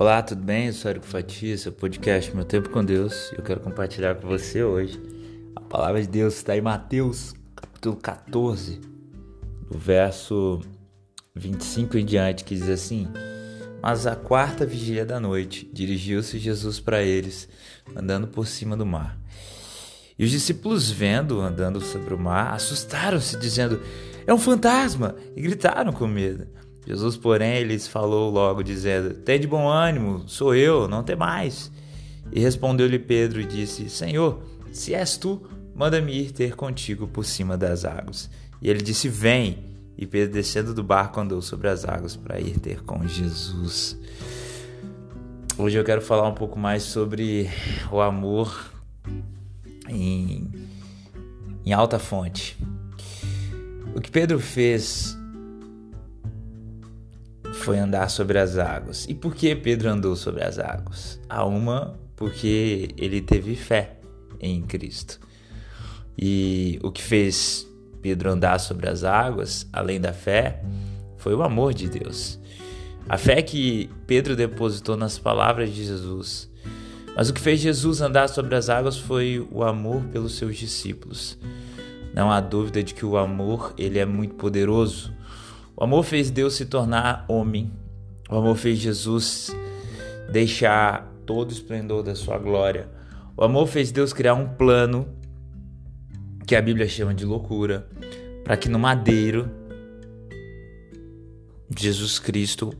Olá, tudo bem? Eu sou Érico Fatia, seu podcast Meu Tempo com Deus. Eu quero compartilhar com você hoje a palavra de Deus está em Mateus, capítulo 14, do verso 25 em diante, que diz assim: Mas a quarta vigília da noite dirigiu-se Jesus para eles, andando por cima do mar. E os discípulos, vendo andando sobre o mar, assustaram-se, dizendo: É um fantasma! E gritaram com medo. Jesus, porém, lhes falou logo, dizendo: Tem de bom ânimo, sou eu, não tem mais. E respondeu-lhe Pedro e disse: Senhor, se és tu, manda-me ir ter contigo por cima das águas. E ele disse: Vem. E Pedro, descendo do barco, andou sobre as águas para ir ter com Jesus. Hoje eu quero falar um pouco mais sobre o amor em, em alta fonte. O que Pedro fez foi andar sobre as águas. E por que Pedro andou sobre as águas? A uma, porque ele teve fé em Cristo. E o que fez Pedro andar sobre as águas, além da fé, foi o amor de Deus. A fé que Pedro depositou nas palavras de Jesus mas o que fez Jesus andar sobre as águas foi o amor pelos seus discípulos. Não há dúvida de que o amor, ele é muito poderoso. O amor fez Deus se tornar homem. O amor fez Jesus deixar todo o esplendor da sua glória. O amor fez Deus criar um plano que a Bíblia chama de loucura, para que no madeiro Jesus Cristo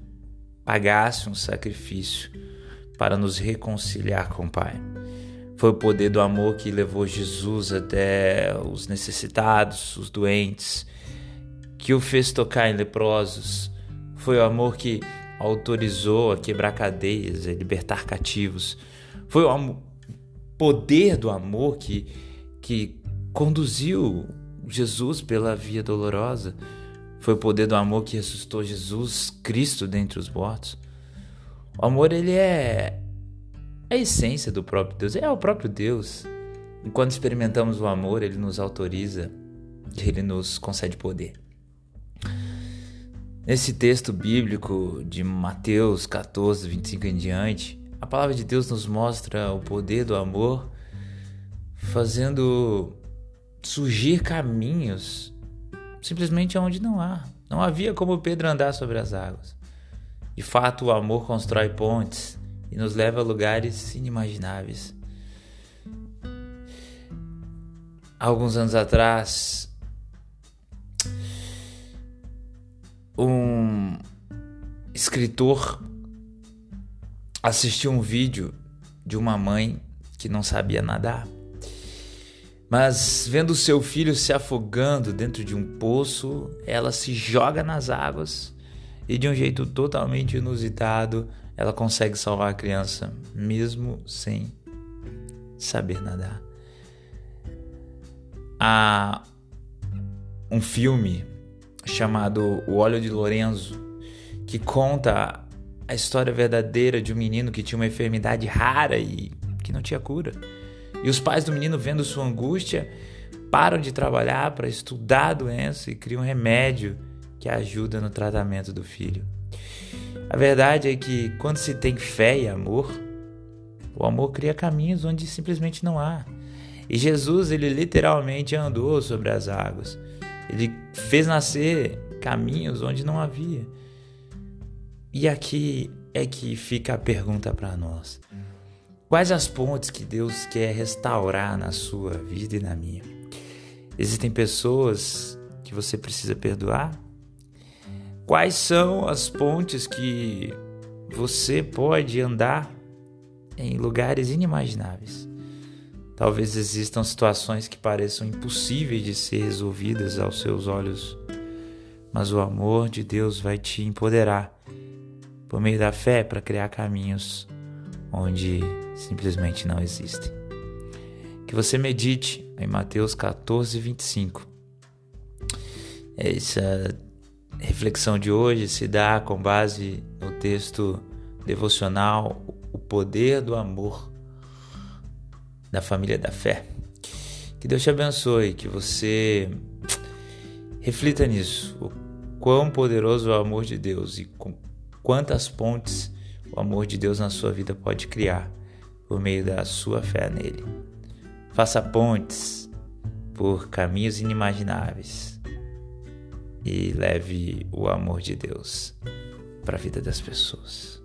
pagasse um sacrifício para nos reconciliar com o Pai. Foi o poder do amor que levou Jesus até os necessitados, os doentes, que o fez tocar em leprosos. Foi o amor que autorizou a quebrar cadeias, a libertar cativos. Foi o amor, poder do amor que, que conduziu Jesus pela via dolorosa. Foi o poder do amor que ressuscitou Jesus Cristo dentre os mortos. O amor, ele é a essência do próprio Deus, é o próprio Deus. E quando experimentamos o amor, ele nos autoriza, ele nos concede poder. Nesse texto bíblico de Mateus 14, 25 em diante, a palavra de Deus nos mostra o poder do amor fazendo surgir caminhos simplesmente onde não há. Não havia como Pedro andar sobre as águas. De fato, o amor constrói pontes e nos leva a lugares inimagináveis. alguns anos atrás, um escritor assistiu um vídeo de uma mãe que não sabia nadar. Mas vendo seu filho se afogando dentro de um poço, ela se joga nas águas e de um jeito totalmente inusitado, ela consegue salvar a criança, mesmo sem saber nadar. Há um filme chamado O Óleo de Lorenzo que conta a história verdadeira de um menino que tinha uma enfermidade rara e que não tinha cura. E os pais do menino, vendo sua angústia, param de trabalhar para estudar a doença e criam um remédio que ajuda no tratamento do filho. A verdade é que quando se tem fé e amor, o amor cria caminhos onde simplesmente não há. E Jesus, ele literalmente andou sobre as águas. Ele fez nascer caminhos onde não havia. E aqui é que fica a pergunta para nós. Quais as pontes que Deus quer restaurar na sua vida e na minha? Existem pessoas que você precisa perdoar? Quais são as pontes que você pode andar em lugares inimagináveis? Talvez existam situações que pareçam impossíveis de ser resolvidas aos seus olhos, mas o amor de Deus vai te empoderar por meio da fé para criar caminhos onde simplesmente não existem. Que você medite em Mateus 14, 25. Essa reflexão de hoje se dá com base no texto devocional O Poder do Amor da Família da Fé. Que Deus te abençoe, que você reflita nisso, o quão poderoso é o amor de Deus e com quantas pontes o amor de Deus na sua vida pode criar por meio da sua fé nele. Faça pontes por caminhos inimagináveis e leve o amor de Deus para a vida das pessoas.